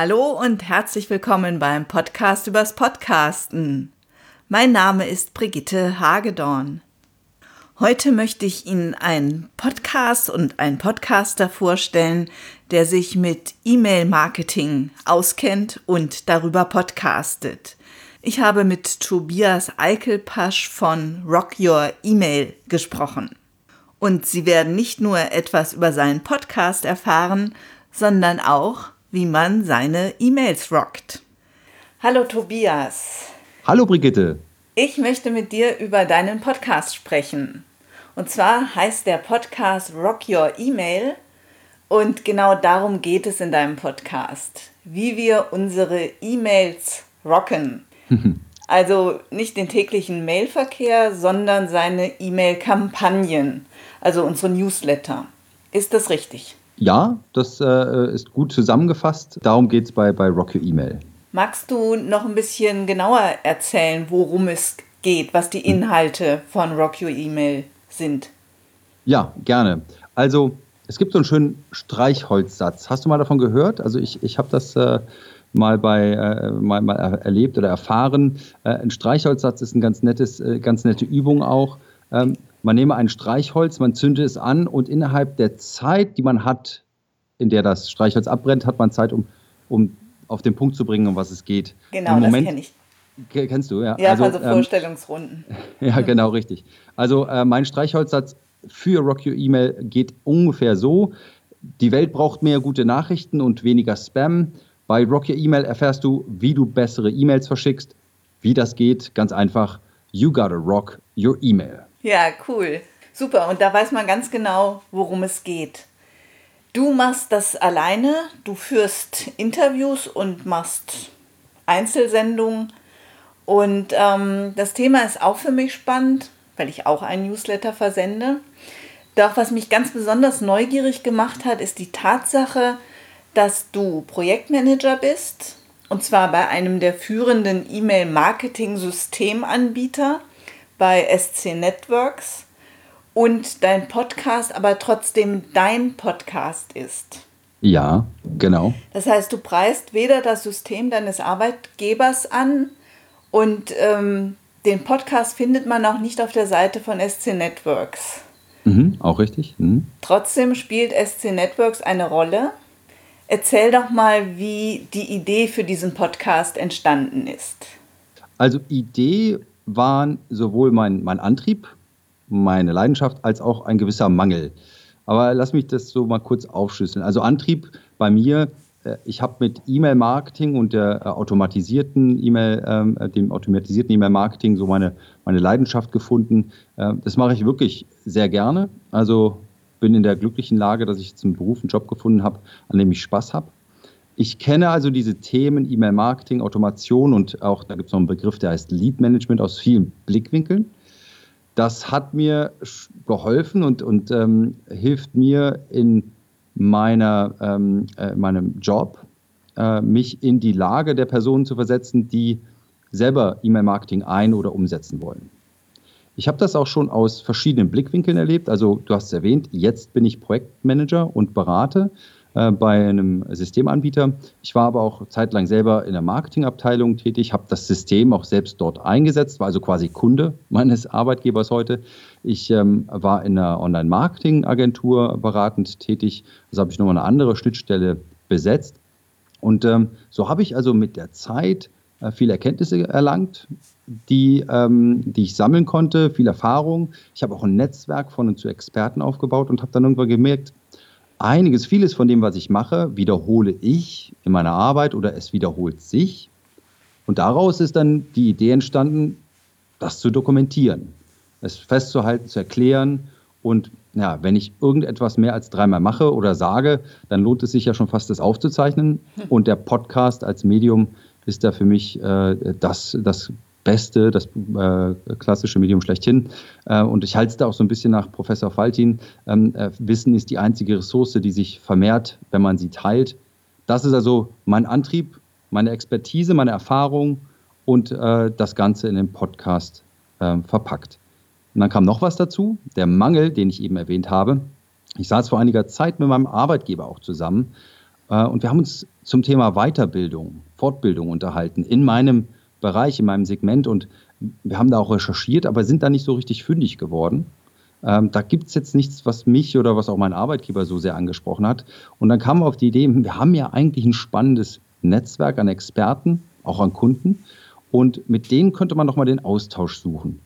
Hallo und herzlich willkommen beim Podcast übers Podcasten. Mein Name ist Brigitte Hagedorn. Heute möchte ich Ihnen einen Podcast und einen Podcaster vorstellen, der sich mit E-Mail-Marketing auskennt und darüber podcastet. Ich habe mit Tobias Eichelpasch von Rock Your Email gesprochen. Und Sie werden nicht nur etwas über seinen Podcast erfahren, sondern auch, wie man seine E-Mails rockt. Hallo Tobias. Hallo Brigitte. Ich möchte mit dir über deinen Podcast sprechen. Und zwar heißt der Podcast Rock Your Email und genau darum geht es in deinem Podcast, wie wir unsere E-Mails rocken. also nicht den täglichen Mailverkehr, sondern seine E-Mail-Kampagnen, also unsere Newsletter. Ist das richtig? Ja, das äh, ist gut zusammengefasst. Darum geht es bei, bei Rock Your Email. Magst du noch ein bisschen genauer erzählen, worum es geht, was die Inhalte von Rock Your Email sind? Ja, gerne. Also es gibt so einen schönen Streichholzsatz. Hast du mal davon gehört? Also ich, ich habe das äh, mal bei äh, mal, mal erlebt oder erfahren. Äh, ein Streichholzsatz ist eine ganz nettes, äh, ganz nette Übung auch. Ähm, man nehme ein Streichholz, man zünde es an und innerhalb der Zeit, die man hat, in der das Streichholz abbrennt, hat man Zeit, um, um auf den Punkt zu bringen, um was es geht. Genau, das kenne ich. Kennst du, ja? Ja, also, also Vorstellungsrunden. Ähm, ja, genau, richtig. Also äh, mein Streichholzsatz für Rock Your Email geht ungefähr so. Die Welt braucht mehr gute Nachrichten und weniger Spam. Bei Rock Your Email erfährst du, wie du bessere E-Mails verschickst. Wie das geht, ganz einfach. You gotta rock your email. Ja, cool. Super. Und da weiß man ganz genau, worum es geht. Du machst das alleine, du führst Interviews und machst Einzelsendungen. Und ähm, das Thema ist auch für mich spannend, weil ich auch einen Newsletter versende. Doch was mich ganz besonders neugierig gemacht hat, ist die Tatsache, dass du Projektmanager bist, und zwar bei einem der führenden E-Mail-Marketing-Systemanbieter bei SC Networks und dein Podcast aber trotzdem dein Podcast ist. Ja, genau. Das heißt, du preist weder das System deines Arbeitgebers an und ähm, den Podcast findet man auch nicht auf der Seite von SC Networks. Mhm, auch richtig. Mhm. Trotzdem spielt SC Networks eine Rolle. Erzähl doch mal, wie die Idee für diesen Podcast entstanden ist. Also Idee waren sowohl mein, mein Antrieb, meine Leidenschaft, als auch ein gewisser Mangel. Aber lass mich das so mal kurz aufschlüsseln. Also Antrieb bei mir, äh, ich habe mit E-Mail-Marketing und der äh, automatisierten E-Mail, ähm, äh, dem automatisierten E-Mail-Marketing so meine, meine Leidenschaft gefunden. das mache ich wirklich sehr gerne. Also bin in der glücklichen Lage, dass ich jetzt einen Beruf, einen Job gefunden habe, an dem ich Spaß habe. Ich kenne also diese Themen E-Mail-Marketing, Automation und auch, da gibt es noch einen Begriff, der heißt Lead-Management aus vielen Blickwinkeln. Das hat mir geholfen und, und ähm, hilft mir in meiner, ähm, äh, meinem Job, äh, mich in die Lage der Personen zu versetzen, die selber E-Mail-Marketing ein- oder umsetzen wollen. Ich habe das auch schon aus verschiedenen Blickwinkeln erlebt. Also du hast es erwähnt, jetzt bin ich Projektmanager und berate äh, bei einem Systemanbieter. Ich war aber auch zeitlang selber in der Marketingabteilung tätig, habe das System auch selbst dort eingesetzt, war also quasi Kunde meines Arbeitgebers heute. Ich ähm, war in einer Online-Marketing-Agentur beratend tätig. Also habe ich nochmal eine andere Schnittstelle besetzt. Und ähm, so habe ich also mit der Zeit äh, viele Erkenntnisse erlangt, die, ähm, die ich sammeln konnte, viel Erfahrung. Ich habe auch ein Netzwerk von und zu Experten aufgebaut und habe dann irgendwann gemerkt, einiges, vieles von dem, was ich mache, wiederhole ich in meiner Arbeit oder es wiederholt sich. Und daraus ist dann die Idee entstanden, das zu dokumentieren, es festzuhalten, zu erklären. Und ja, wenn ich irgendetwas mehr als dreimal mache oder sage, dann lohnt es sich ja schon fast, das aufzuzeichnen. Und der Podcast als Medium ist da für mich äh, das, das Beste, das äh, klassische Medium schlechthin. Äh, und ich halte es da auch so ein bisschen nach Professor Faltin. Ähm, äh, Wissen ist die einzige Ressource, die sich vermehrt, wenn man sie teilt. Das ist also mein Antrieb, meine Expertise, meine Erfahrung und äh, das Ganze in den Podcast ähm, verpackt. Und dann kam noch was dazu, der Mangel, den ich eben erwähnt habe. Ich saß vor einiger Zeit mit meinem Arbeitgeber auch zusammen Äh, und wir haben uns zum Thema Weiterbildung, Fortbildung unterhalten in meinem Bereich, in meinem Segment. Und wir haben da auch recherchiert, aber sind da nicht so richtig fündig geworden. Ähm, da gibt es jetzt nichts, was mich oder was auch mein Arbeitgeber so sehr angesprochen hat. Und dann wir auf die Idee, wir haben ja eigentlich ein spannendes Netzwerk an Experten, auch an Kunden. Und mit denen könnte man doch mal den Austausch suchen.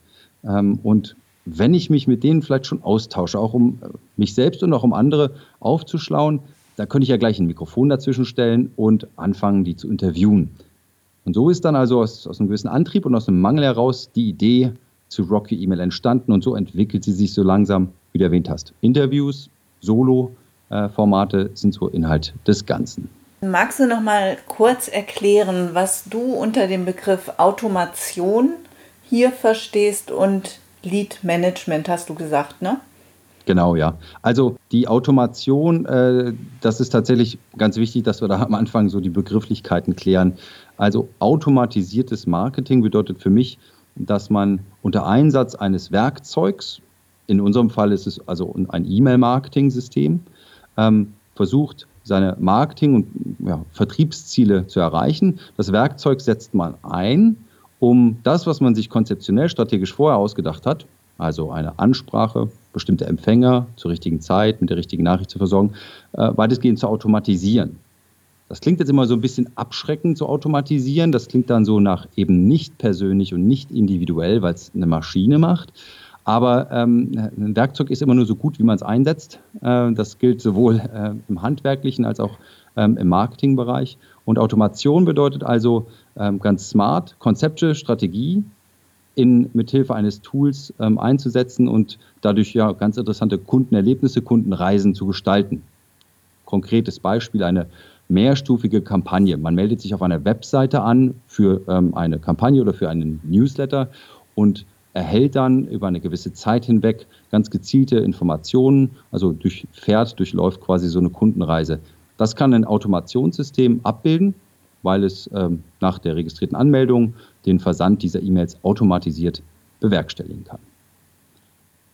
Ähm, und wenn ich mich mit denen vielleicht schon austausche, auch um äh, mich selbst und auch um andere aufzuschlauen, da könnte ich ja gleich ein Mikrofon dazwischen stellen und anfangen, die zu interviewen. Und so ist dann also aus, aus einem gewissen Antrieb und aus einem Mangel heraus die Idee zu Rocky E-Mail entstanden und so entwickelt sie sich so langsam, wie du erwähnt hast. Interviews, Solo-Formate sind so Inhalt des Ganzen. Magst du noch mal kurz erklären, was du unter dem Begriff Automation hier verstehst und Lead Management, hast du gesagt, ne? Genau, ja. Also die Automation, äh, das ist tatsächlich ganz wichtig, dass wir da am Anfang so die Begrifflichkeiten klären. Also automatisiertes Marketing bedeutet für mich, dass man unter Einsatz eines Werkzeugs, in unserem Fall ist es also ein E-Mail-Marketing-System, ähm, versucht, seine Marketing- und ja, Vertriebsziele zu erreichen. Das Werkzeug setzt man ein, um das, was man sich konzeptionell strategisch vorher ausgedacht hat, also eine Ansprache, bestimmte Empfänger zur richtigen Zeit mit der richtigen Nachricht zu versorgen, äh, weitestgehend zu automatisieren. Das klingt jetzt immer so ein bisschen abschreckend zu automatisieren. Das klingt dann so nach eben nicht persönlich und nicht individuell, weil es eine Maschine macht. Aber ähm, ein Werkzeug ist immer nur so gut, wie man es einsetzt. Äh, das gilt sowohl äh, im handwerklichen als auch ähm, im Marketingbereich. Und Automation bedeutet also ähm, ganz smart, Konzepte, Strategie in, mithilfe eines Tools ähm, einzusetzen und dadurch ja ganz interessante Kundenerlebnisse, Kundenreisen zu gestalten. Konkretes Beispiel, eine mehrstufige Kampagne. Man meldet sich auf einer Webseite an für ähm, eine Kampagne oder für einen Newsletter und erhält dann über eine gewisse Zeit hinweg ganz gezielte Informationen, also durchfährt, durchläuft quasi so eine Kundenreise. Das kann ein Automationssystem abbilden, weil es ähm, nach der registrierten Anmeldung den Versand dieser E-Mails automatisiert bewerkstelligen kann.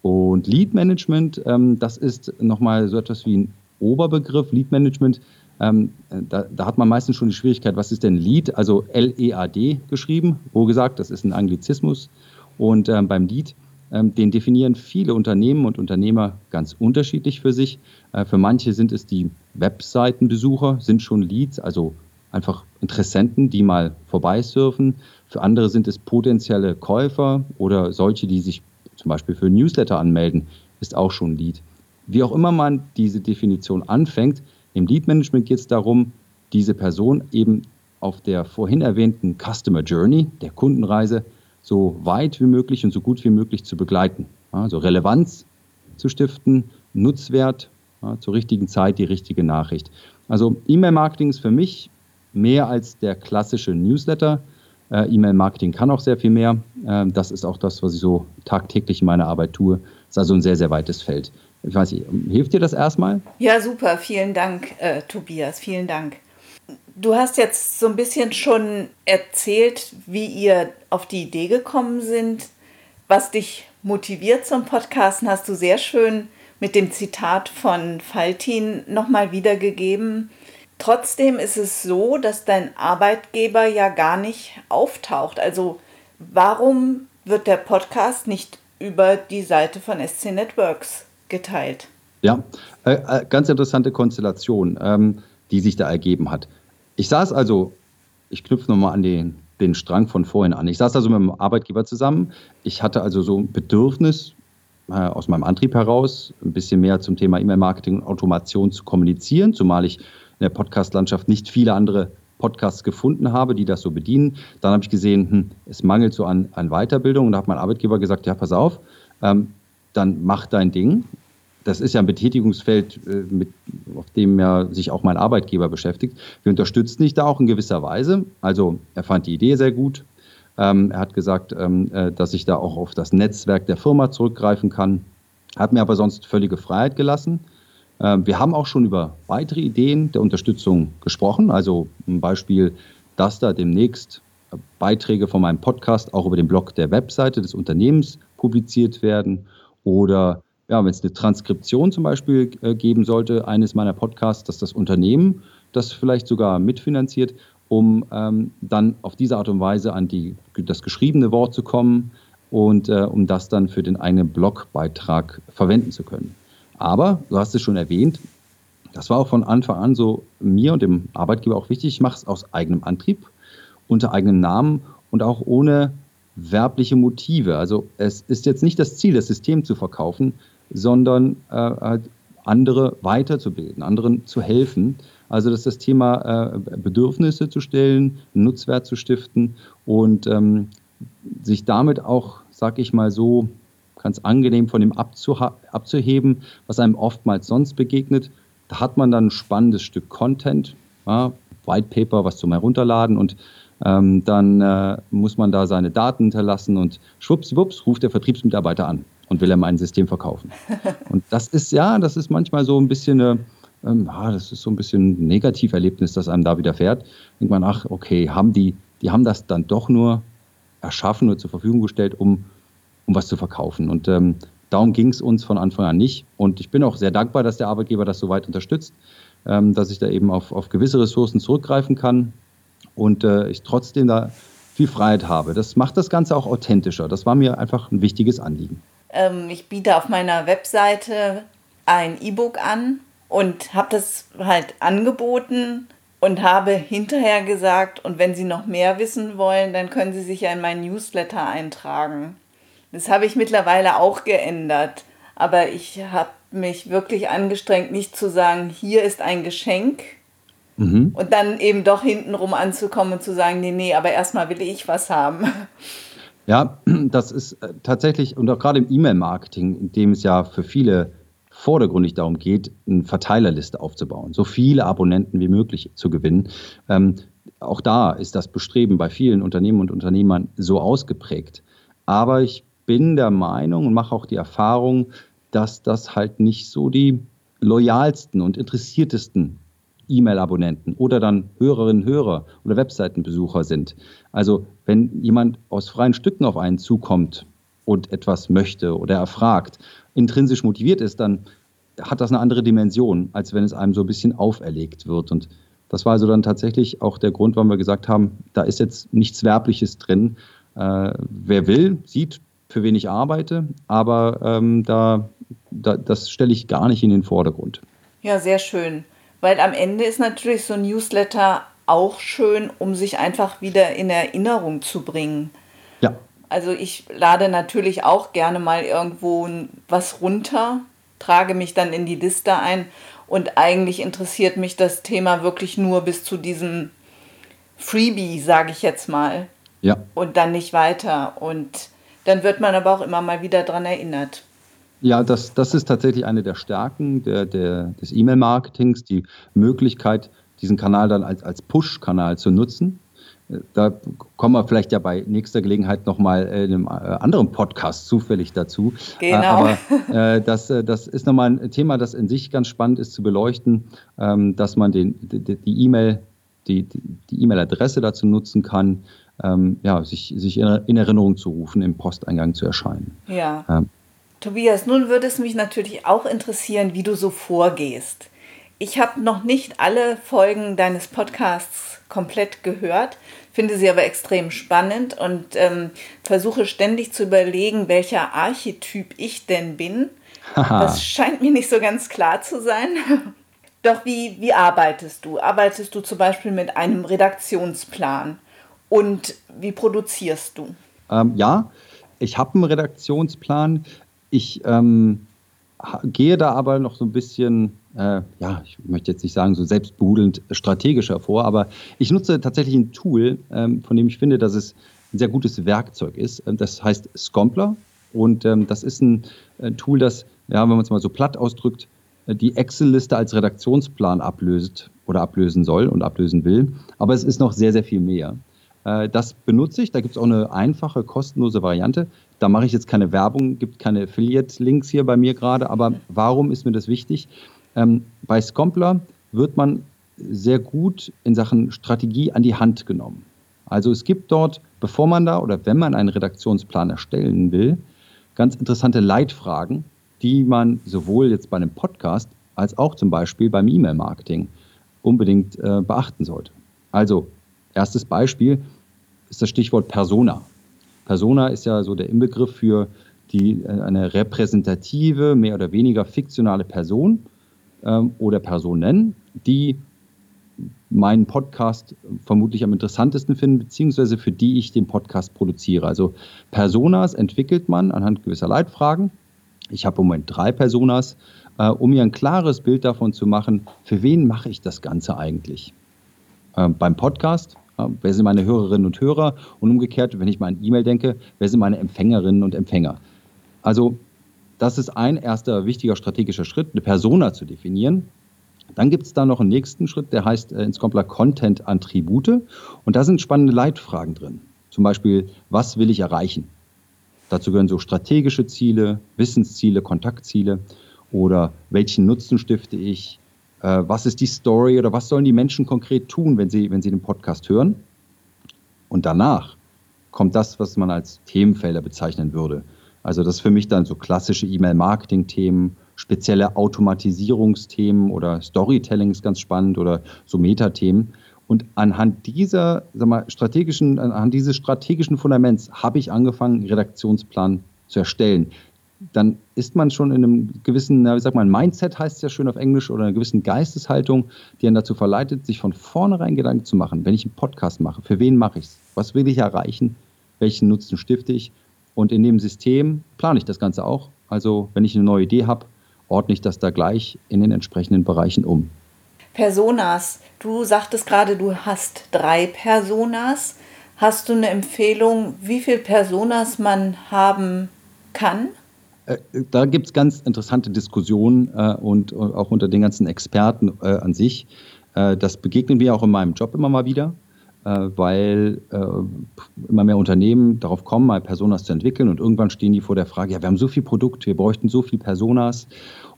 Und Lead Management, ähm, das ist nochmal so etwas wie ein Oberbegriff. Lead Management ähm, da, da, hat man meistens schon die Schwierigkeit, was ist denn Lead? Also L-E-A-D geschrieben, wo gesagt, das ist ein Anglizismus. Und ähm, beim Lead, ähm, den definieren viele Unternehmen und Unternehmer ganz unterschiedlich für sich. Äh, für manche sind es die Webseitenbesucher, sind schon Leads, also einfach Interessenten, die mal vorbeisurfen. Für andere sind es potenzielle Käufer oder solche, die sich zum Beispiel für Newsletter anmelden, ist auch schon Lead. Wie auch immer man diese Definition anfängt, im Lead Management geht es darum, diese Person eben auf der vorhin erwähnten Customer Journey, der Kundenreise, so weit wie möglich und so gut wie möglich zu begleiten. Also Relevanz zu stiften, Nutzwert, ja, zur richtigen Zeit die richtige Nachricht. Also E-Mail-Marketing ist für mich mehr als der klassische Newsletter. Äh, E-Mail-Marketing kann auch sehr viel mehr. Äh, das ist auch das, was ich so tagtäglich in meiner Arbeit tue. Das ist also ein sehr, sehr weites Feld. Ich weiß nicht, hilft dir das erstmal? Ja, super. Vielen Dank, äh, Tobias. Vielen Dank. Du hast jetzt so ein bisschen schon erzählt, wie ihr auf die Idee gekommen sind. Was dich motiviert zum Podcasten, hast du sehr schön mit dem Zitat von Faltin nochmal wiedergegeben. Trotzdem ist es so, dass dein Arbeitgeber ja gar nicht auftaucht. Also warum wird der Podcast nicht über die Seite von SC Networks geteilt. Ja, äh, äh, ganz interessante Konstellation, ähm, die sich da ergeben hat. Ich saß also, ich knüpfe nochmal an den, den Strang von vorhin an. Ich saß also mit dem Arbeitgeber zusammen. Ich hatte also so ein Bedürfnis, äh, aus meinem Antrieb heraus, ein bisschen mehr zum Thema E-Mail-Marketing und Automation zu kommunizieren, zumal ich in der Podcast-Landschaft nicht viele andere Podcasts gefunden habe, die das so bedienen. Dann habe ich gesehen, hm, es mangelt so an, an Weiterbildung und da hat mein Arbeitgeber gesagt, ja, pass auf, ähm, dann mach dein Ding. Das ist ja ein Betätigungsfeld, äh, mit, auf dem ja sich auch mein Arbeitgeber beschäftigt. Wir unterstützen dich da auch in gewisser Weise. Also er fand die Idee sehr gut. Ähm, er hat gesagt, ähm, äh, dass ich da auch auf das Netzwerk der Firma zurückgreifen kann. Hat mir aber sonst völlige Freiheit gelassen. Ähm, wir haben auch schon über weitere Ideen der Unterstützung gesprochen. Also ein Beispiel, dass da demnächst Beiträge von meinem Podcast auch über den Blog der Webseite des Unternehmens publiziert werden oder ja, wenn es eine Transkription zum Beispiel äh, geben sollte, eines meiner Podcasts, dass das Unternehmen das vielleicht sogar mitfinanziert, um ähm, dann auf diese Art und Weise an die, das geschriebene Wort zu kommen und äh, um das dann für den eigenen Blogbeitrag verwenden zu können. Aber, du hast es schon erwähnt, das war auch von Anfang an so mir und dem Arbeitgeber auch wichtig. Ich mache es aus eigenem Antrieb, unter eigenem Namen und auch ohne werbliche Motive. Also es ist jetzt nicht das Ziel, das System zu verkaufen, sondern äh, halt andere weiterzubilden, anderen zu helfen. Also das ist das Thema äh, Bedürfnisse zu stellen, Nutzwert zu stiften und ähm, sich damit auch, sag ich mal so, ganz angenehm von dem abzuheben, was einem oftmals sonst begegnet. Da hat man dann ein spannendes Stück Content, ja, White Paper, was zum Herunterladen und ähm, dann äh, muss man da seine Daten hinterlassen und schwuppswupps ruft der Vertriebsmitarbeiter an und will ihm ein System verkaufen. Und das ist ja, das ist manchmal so ein bisschen eine, ähm, ah, das ist so ein bisschen ein Negativerlebnis, das einem da widerfährt. Denkt man, ach, okay, haben die, die haben das dann doch nur erschaffen oder zur Verfügung gestellt, um, um was zu verkaufen. Und ähm, darum ging es uns von Anfang an nicht. Und ich bin auch sehr dankbar, dass der Arbeitgeber das so weit unterstützt, ähm, dass ich da eben auf, auf gewisse Ressourcen zurückgreifen kann und äh, ich trotzdem da viel Freiheit habe. Das macht das Ganze auch authentischer. Das war mir einfach ein wichtiges Anliegen. Ähm, ich biete auf meiner Webseite ein E-Book an und habe das halt angeboten und habe hinterher gesagt, und wenn Sie noch mehr wissen wollen, dann können Sie sich ja in meinen Newsletter eintragen. Das habe ich mittlerweile auch geändert, aber ich habe mich wirklich angestrengt, nicht zu sagen, hier ist ein Geschenk, Mhm. Und dann eben doch hintenrum anzukommen und zu sagen, nee, nee, aber erstmal will ich was haben. Ja, das ist äh, tatsächlich, und auch gerade im E-Mail-Marketing, in dem es ja für viele vordergründig darum geht, eine Verteilerliste aufzubauen, so viele Abonnenten wie möglich zu gewinnen. Ähm, auch da ist das Bestreben bei vielen Unternehmen und Unternehmern so ausgeprägt. Aber ich bin der Meinung und mache auch die Erfahrung, dass das halt nicht so die loyalsten und interessiertesten E-Mail-Abonnenten oder dann Hörerinnen, Hörer oder Webseitenbesucher sind. Also wenn jemand aus freien Stücken auf einen zukommt und etwas möchte oder erfragt, intrinsisch motiviert ist, dann hat das eine andere Dimension, als wenn es einem so ein bisschen auferlegt wird. Und das war also dann tatsächlich auch der Grund, warum wir gesagt haben, da ist jetzt nichts Werbliches drin. Äh, wer will, sieht, für wen ich arbeite, aber ähm, da, da, das stelle ich gar nicht in den Vordergrund. Ja, sehr schön. Weil am Ende ist natürlich so ein Newsletter auch schön, um sich einfach wieder in Erinnerung zu bringen. Ja. Also ich lade natürlich auch gerne mal irgendwo was runter, trage mich dann in die Liste ein und eigentlich interessiert mich das Thema wirklich nur bis zu diesem Freebie, sage ich jetzt mal. Ja. Und dann nicht weiter. Und dann wird man aber auch immer mal wieder daran erinnert. Ja, das, das ist tatsächlich eine der Stärken der, der, des E-Mail-Marketings, die Möglichkeit, diesen Kanal dann als, als Push-Kanal zu nutzen. Da kommen wir vielleicht ja bei nächster Gelegenheit nochmal in einem äh, anderen Podcast zufällig dazu. Genau. Aber äh, das, das ist nochmal ein Thema, das in sich ganz spannend ist zu beleuchten, ähm, dass man den, die E-Mail, die E-Mail-Adresse dazu nutzen kann, ähm, ja, sich, sich in Erinnerung zu rufen, im Posteingang zu erscheinen. Ja. Ähm, Tobias, nun würde es mich natürlich auch interessieren, wie du so vorgehst. Ich habe noch nicht alle Folgen deines Podcasts komplett gehört, finde sie aber extrem spannend und ähm, versuche ständig zu überlegen, welcher Archetyp ich denn bin. Das scheint mir nicht so ganz klar zu sein. Doch wie, wie arbeitest du? Arbeitest du zum Beispiel mit einem Redaktionsplan? Und wie produzierst du? Ähm, ja, ich habe einen Redaktionsplan. Ich ähm, gehe da aber noch so ein bisschen, äh, ja, ich möchte jetzt nicht sagen so selbstbehudelnd strategischer vor, aber ich nutze tatsächlich ein Tool, ähm, von dem ich finde, dass es ein sehr gutes Werkzeug ist. Ähm, das heißt Scompler und ähm, das ist ein, ein, Tool, das, ja, wenn man es mal so platt ausdrückt, äh, die Excel-Liste als Redaktionsplan ablöst oder ablösen soll und ablösen will. Aber es ist noch sehr, sehr viel mehr. Äh, das benutze ich. Da gibt es auch eine einfache, kostenlose Variante. Da mache ich jetzt keine Werbung, gibt keine Affiliate-Links hier bei mir gerade. Aber warum ist mir das wichtig? Ähm, bei Scompler wird man sehr gut in Sachen Strategie an die Hand genommen. Also es gibt dort, bevor man da oder wenn man einen Redaktionsplan erstellen will, ganz interessante Leitfragen, die man sowohl jetzt bei einem Podcast als auch zum Beispiel beim E-Mail-Marketing unbedingt äh, beachten sollte. Also, erstes Beispiel ist das Stichwort Persona. Persona ist ja so der Inbegriff für die, äh, eine repräsentative, mehr oder weniger fiktionale Person ähm, oder Personen, die meinen Podcast vermutlich am interessantesten finden, beziehungsweise für die ich den Podcast produziere. Also Personas entwickelt man anhand gewisser Leitfragen. Ich habe im Moment drei Personas, äh, um mir ein klares Bild davon zu machen, für wen mache ich das Ganze eigentlich. Ähm, beim Podcast, wer sind meine Hörerinnen und Hörer? Und umgekehrt, wenn ich mal an E-Mail denke, wer sind meine Empfängerinnen und Empfänger? Also das ist ein erster wichtiger strategischer Schritt, eine Persona zu definieren. Dann gibt es da noch einen nächsten Schritt, der heißt äh, in Scompler Content-Attribute. Und da sind spannende Leitfragen drin. Zum Beispiel, was will ich erreichen? Dazu gehören so strategische Ziele, Wissensziele, Kontaktziele oder welchen Nutzen stifte ich? Äh, was ist die Story oder was sollen die Menschen konkret tun, wenn sie, wenn sie den Podcast hören? Und danach kommt das, was man als Themenfelder bezeichnen würde. Also das ist für mich dann so klassische E-Mail-Marketing-Themen, spezielle Automatisierungsthemen oder Storytelling ist ganz spannend oder so Metathemen. Und anhand dieser, sag mal, strategischen, anhand dieses strategischen Fundaments habe ich angefangen, Redaktionsplan zu erstellen. Dann ist man schon in einem gewissen, wie sagt man, Mindset heißt es ja schön auf Englisch, oder einer gewissen Geisteshaltung, die einen dazu verleitet, sich von vornherein Gedanken zu machen, wenn ich einen Podcast mache, für wen mache ich es? Was will ich erreichen? Welchen Nutzen stifte ich? Und in dem System plane ich das Ganze auch. Also wenn ich eine neue Idee habe, ordne ich das da gleich in den entsprechenden Bereichen um. Personas. Du sagtest gerade, du hast drei Personas. Hast du eine Empfehlung, wie viele Personas man haben kann? Äh, da gibt es ganz interessante Diskussionen äh, und, auch unter den ganzen Experten äh, an sich. Das begegnen wir auch in meinem Job immer mal wieder. Weil immer mehr Unternehmen darauf kommen, mal Personas zu entwickeln und irgendwann stehen die vor der Frage, ja, wir haben so viel Produkt, wir bräuchten so viel Personas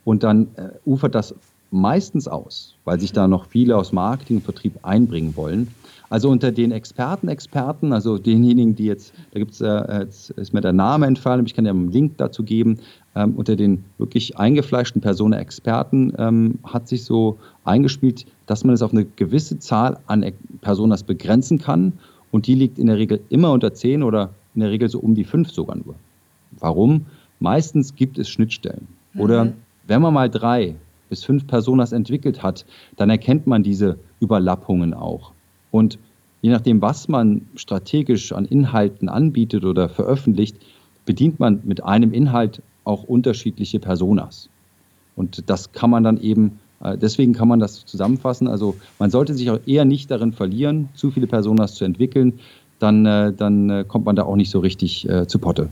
und dann ufert das meistens aus, weil sich da noch viele aus Marketing und Vertrieb einbringen wollen. Also unter den Experten, Experten, also denjenigen, die jetzt, da gibt es, äh, jetzt ist mir der Name entfallen, ich kann ja einen Link dazu geben, ähm, unter den wirklich eingefleischten Personen, Experten, ähm, hat sich so eingespielt, dass man es auf eine gewisse Zahl an Personas begrenzen kann und die liegt in der Regel immer unter 10 oder in der Regel so um die 5 sogar nur. Warum? Meistens gibt es Schnittstellen. Mhm. Oder wenn man mal drei bis fünf Personas entwickelt hat, dann erkennt man diese Überlappungen auch. Und je nachdem, was man strategisch an Inhalten anbietet oder veröffentlicht, bedient man mit einem Inhalt auch unterschiedliche Personas. Und das kann man dann eben, äh, deswegen kann man das zusammenfassen. Also man sollte sich auch eher nicht darin verlieren, zu viele Personas zu entwickeln, dann, äh, dann äh, kommt man da auch nicht so richtig zu Potte.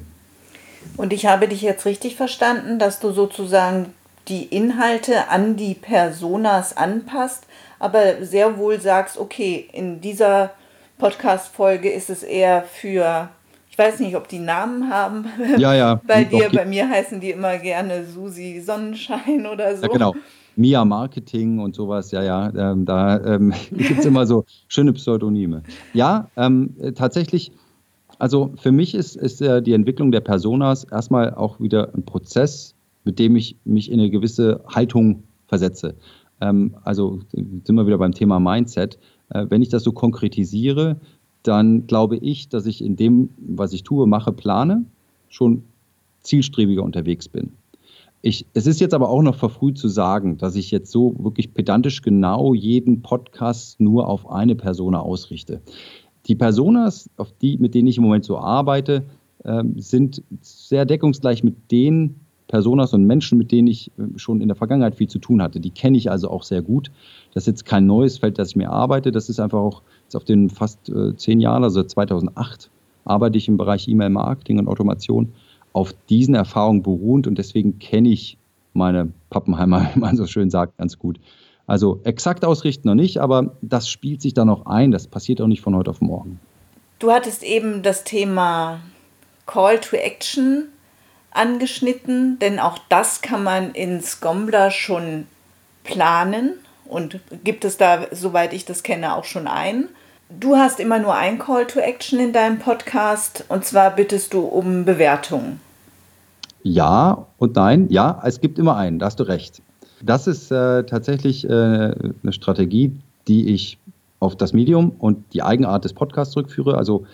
Und ich habe dich jetzt richtig verstanden, dass du sozusagen die Inhalte an die Personas anpasst, aber sehr wohl sagst, okay, in dieser Podcast-Folge ist es eher für, ich weiß nicht, ob die Namen haben. Ja, ja. bei dir, bei mir heißen die immer gerne Susi Sonnenschein oder so. Ja, genau. Mia Marketing und sowas, ja, ja, ähm, da ähm, gibt es immer so schöne Pseudonyme. Ja, ähm, tatsächlich, also für mich ist, ist äh, die Entwicklung der Personas erstmal auch wieder ein Prozess, mit dem ich mich in eine gewisse Haltung versetze. Ähm, also sind wir wieder beim Thema Mindset. Äh, wenn ich das so konkretisiere, dann glaube ich, dass ich in dem, was ich tue, mache, plane, schon zielstrebiger unterwegs bin. Ich, es ist jetzt aber auch noch verfrüht zu sagen, dass ich jetzt so wirklich pedantisch genau jeden Podcast nur auf eine Persona ausrichte. Die Personas, auf die, mit denen ich im Moment so arbeite, äh, sind sehr deckungsgleich mit den Personas und Menschen, mit denen ich äh, schon in der Vergangenheit viel zu tun hatte. Die kenne ich also auch sehr gut. Das ist jetzt kein neues Feld, das ich mir arbeite. Das ist einfach auch jetzt auf den fast äh, zehn Jahren, also 2008, arbeite ich im Bereich E-Mail-Marketing und Automation auf diesen Erfahrungen beruhend und deswegen kenne ich meine Pappenheimer, wie man so schön sagt, ganz gut. Also exakt ausrichten noch nicht, aber das spielt sich dann auch ein. Das passiert auch nicht von heute auf morgen. Du hattest eben das Thema Call to Action angeschnitten, denn auch das kann man in Scombler schon planen und gibt es da, soweit ich das kenne, auch schon ein. Du hast immer nur ein Call to Action in deinem Podcast und zwar bittest du um Bewertungen. Ja und nein, ja, es gibt immer einen, da hast du recht. Das ist äh, tatsächlich äh, eine Strategie, die ich auf das Medium und die Eigenart des Podcasts zurückführe. Also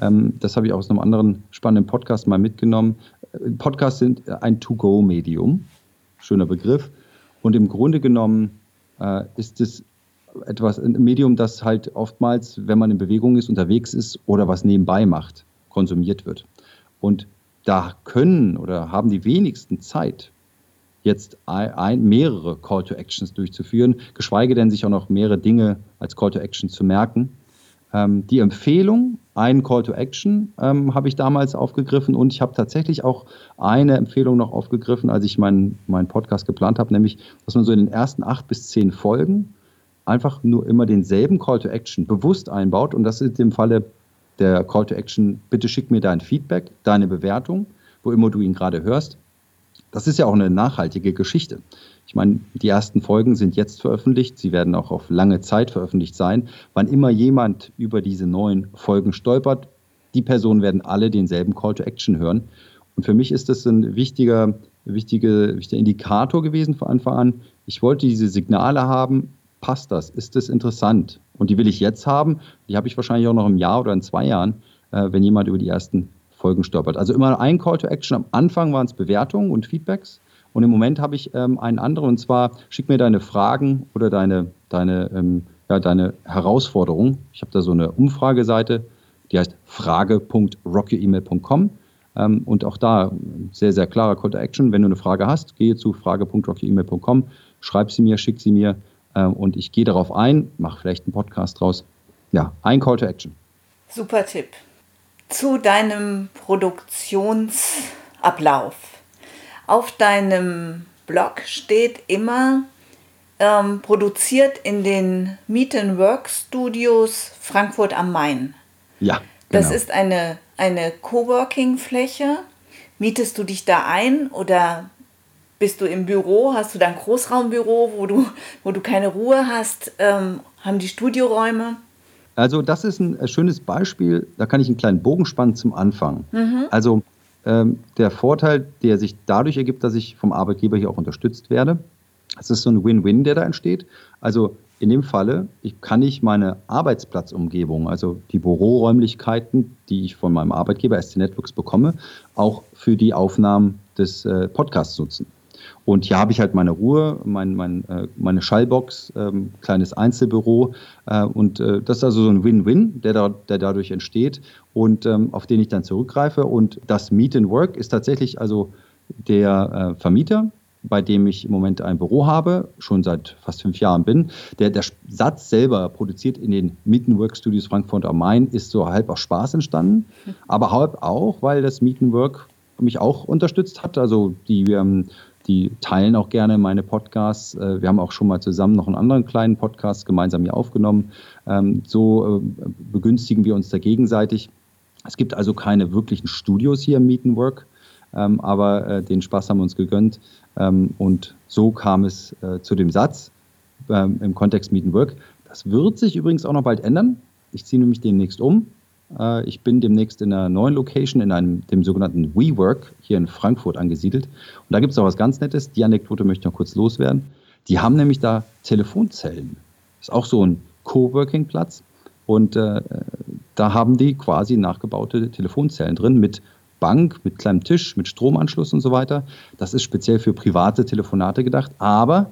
ähm, das habe ich aus einem anderen spannenden Podcast mal mitgenommen. Podcasts sind ein To-Go-Medium, schöner Begriff. Und im Grunde genommen äh, ist es etwas, ein Medium, das halt oftmals, wenn man in Bewegung ist, unterwegs ist oder was nebenbei macht, konsumiert wird. Und da können oder haben die wenigsten Zeit, jetzt ein, mehrere Call to Actions durchzuführen, geschweige denn sich auch noch mehrere Dinge als Call to Action zu merken. Ähm, die Empfehlung, einen Call to Action, ähm, habe ich damals aufgegriffen und ich habe tatsächlich auch eine Empfehlung noch aufgegriffen, als ich meinen, meinen Podcast geplant habe, nämlich, dass man so in den ersten acht bis zehn Folgen einfach nur immer denselben Call to Action bewusst einbaut und das ist im Falle der Call to Action, bitte schick mir dein Feedback, deine Bewertung, wo immer du ihn gerade hörst. Das ist ja auch eine nachhaltige Geschichte. Ich meine, die ersten Folgen sind jetzt veröffentlicht, sie werden auch auf lange Zeit veröffentlicht sein. Wann immer jemand über diese neuen Folgen stolpert, die Personen werden alle denselben Call to Action hören. Und für mich ist das ein wichtiger, wichtige, wichtiger Indikator gewesen von Anfang an. Ich wollte diese Signale haben, passt das, ist das interessant? Und die will ich jetzt haben, die habe ich wahrscheinlich auch noch im Jahr oder in zwei Jahren, äh, wenn jemand über die ersten Folgen stolpert. Also immer ein Call to Action. Am Anfang waren es Bewertungen und Feedbacks. Und im Moment habe ich ähm, einen anderen, und zwar schick mir deine Fragen oder deine, deine, ähm, ja, deine Herausforderungen. Ich habe da so eine Umfrageseite, die heißt frage.rockyemail.com. Ähm, und auch da sehr, sehr klarer Call to Action. Wenn du eine Frage hast, gehe zu frage.rockyemail.com, schreib sie mir, schick sie mir äh, und ich gehe darauf ein, mache vielleicht einen Podcast draus. Ja, ein Call to Action. Super Tipp. Zu deinem Produktionsablauf. Auf deinem Blog steht immer ähm, produziert in den Meet and Work Studios Frankfurt am Main. Ja. Genau. Das ist eine, eine Coworking-Fläche. Mietest du dich da ein oder bist du im Büro? Hast du da ein Großraumbüro, wo du, wo du keine Ruhe hast? Ähm, haben die Studioräume? Also das ist ein äh, schönes Beispiel, da kann ich einen kleinen Bogen spannen zum Anfang. Mhm. Also der Vorteil, der sich dadurch ergibt, dass ich vom Arbeitgeber hier auch unterstützt werde, es ist so ein Win-Win, der da entsteht. Also in dem Falle ich, kann ich meine Arbeitsplatzumgebung, also die Büroräumlichkeiten, die ich von meinem Arbeitgeber ST Networks bekomme, auch für die Aufnahmen des äh, Podcasts nutzen. Und hier habe ich halt meine Ruhe, mein, mein, äh, meine Schallbox, ähm, kleines Einzelbüro. Äh, und äh, das ist also so ein Win-Win, der, da, der dadurch entsteht und ähm, auf den ich dann zurückgreife. Und das Meet and Work ist tatsächlich also der äh, Vermieter, bei dem ich im Moment ein Büro habe, schon seit fast fünf Jahren bin. Der, der Satz selber produziert in den Meet and Work Studios Frankfurt am Main ist so halb aus Spaß entstanden, aber halb auch, weil das Meet and Work mich auch unterstützt hat. Also die ähm, die teilen auch gerne meine Podcasts. Äh, wir haben auch schon mal zusammen noch einen anderen kleinen Podcast gemeinsam hier aufgenommen. Ähm, so äh, begünstigen wir uns da gegenseitig. Es gibt also keine wirklichen Studios hier im Meet and Work, ähm, aber äh, den Spaß haben wir uns gegönnt. Ähm, und so kam es zu dem Satz im Kontext Meet and Work. Das wird sich übrigens auch noch bald ändern. Ich ziehe nämlich demnächst um. Äh, ich bin demnächst in einer neuen Location, in einem, dem sogenannten WeWork hier in Frankfurt angesiedelt. Und da gibt es auch was ganz Nettes. Die Anekdote möchte ich noch kurz loswerden. Die haben nämlich da Telefonzellen. Ist auch so ein Coworking-Platz. Und äh, da haben die quasi nachgebaute Telefonzellen drin mit Bank, mit kleinem Tisch, mit Stromanschluss und so weiter. Das ist speziell für private Telefonate gedacht. Aber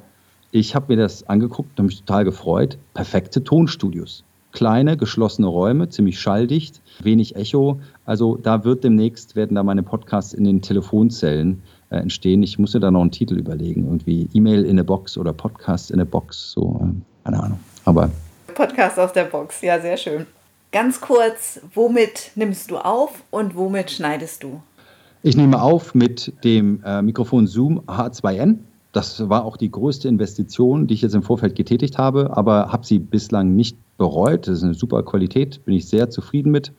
ich habe mir das angeguckt und mich total gefreut. Perfekte Tonstudios kleine, geschlossene Räume, ziemlich schalldicht, wenig Echo. Also da wird demnächst, werden da meine Podcasts in den Telefonzellen äh, entstehen. Ich muss mir da noch einen Titel überlegen, irgendwie E-Mail in a Box oder Podcast in a Box, so, äh, keine Ahnung. Aber Podcast aus der Box, ja, sehr schön. Ganz kurz, womit nimmst du auf und womit schneidest du? Ich nehme auf mit dem äh, Mikrofon Zoom H2N. Das war auch die größte Investition, die ich jetzt im Vorfeld getätigt habe, aber habe sie bislang nicht bereut. Das ist eine super Qualität, bin ich sehr zufrieden mit.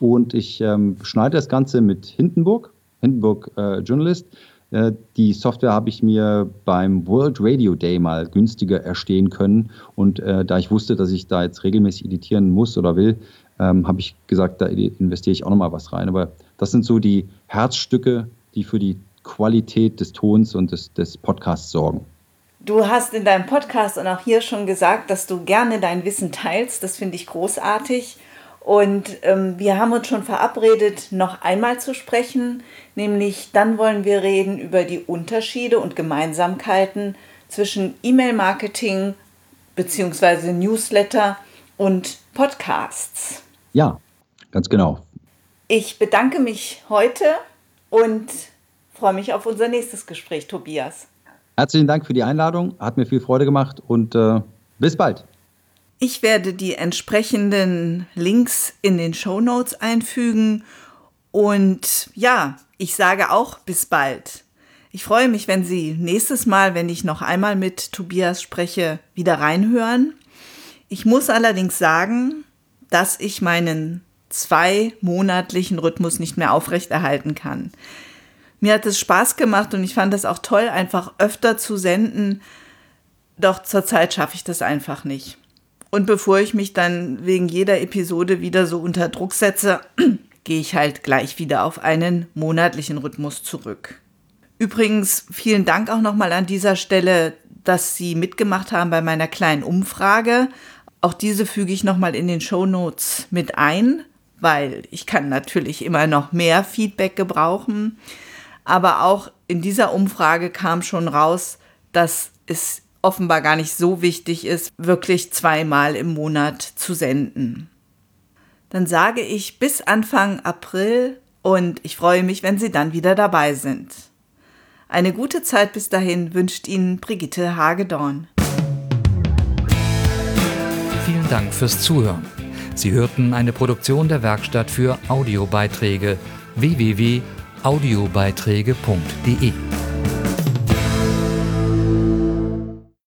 Und ich ähm, schneide das Ganze mit Hindenburg, Hindenburg äh, Journalist. Äh, die Software habe ich mir beim World Radio Day mal günstiger erstehen können. Und äh, da ich wusste, dass ich da jetzt regelmäßig editieren muss oder will, ähm, habe ich gesagt, da investiere ich auch nochmal was rein. Aber das sind so die Herzstücke, die für die Qualität des Tons und des, des Podcasts sorgen. Du hast in deinem Podcast und auch hier schon gesagt, dass du gerne dein Wissen teilst. Das finde ich großartig. Und ähm, wir haben uns schon verabredet, noch einmal zu sprechen. Nämlich dann wollen wir reden über die Unterschiede und Gemeinsamkeiten zwischen E-Mail-Marketing bzw. Newsletter und Podcasts. Ja, ganz genau. Ich bedanke mich heute und freue mich auf unser nächstes Gespräch, Tobias. Herzlichen Dank für die Einladung, hat mir viel Freude gemacht und äh, bis bald. Ich werde die entsprechenden Links in den Show Notes einfügen und ja, ich sage auch bis bald. Ich freue mich, wenn Sie nächstes Mal, wenn ich noch einmal mit Tobias spreche, wieder reinhören. Ich muss allerdings sagen, dass ich meinen zwei monatlichen Rhythmus nicht mehr aufrechterhalten kann. Mir hat es Spaß gemacht und ich fand es auch toll, einfach öfter zu senden. Doch zurzeit schaffe ich das einfach nicht. Und bevor ich mich dann wegen jeder Episode wieder so unter Druck setze, gehe ich halt gleich wieder auf einen monatlichen Rhythmus zurück. Übrigens, vielen Dank auch nochmal an dieser Stelle, dass Sie mitgemacht haben bei meiner kleinen Umfrage. Auch diese füge ich nochmal in den Show Notes mit ein, weil ich kann natürlich immer noch mehr Feedback gebrauchen. Aber auch in dieser Umfrage kam schon raus, dass es offenbar gar nicht so wichtig ist, wirklich zweimal im Monat zu senden. Dann sage ich bis Anfang April und ich freue mich, wenn Sie dann wieder dabei sind. Eine gute Zeit bis dahin wünscht Ihnen Brigitte Hagedorn. Vielen Dank fürs Zuhören. Sie hörten eine Produktion der Werkstatt für Audiobeiträge www.audiobeiträge.de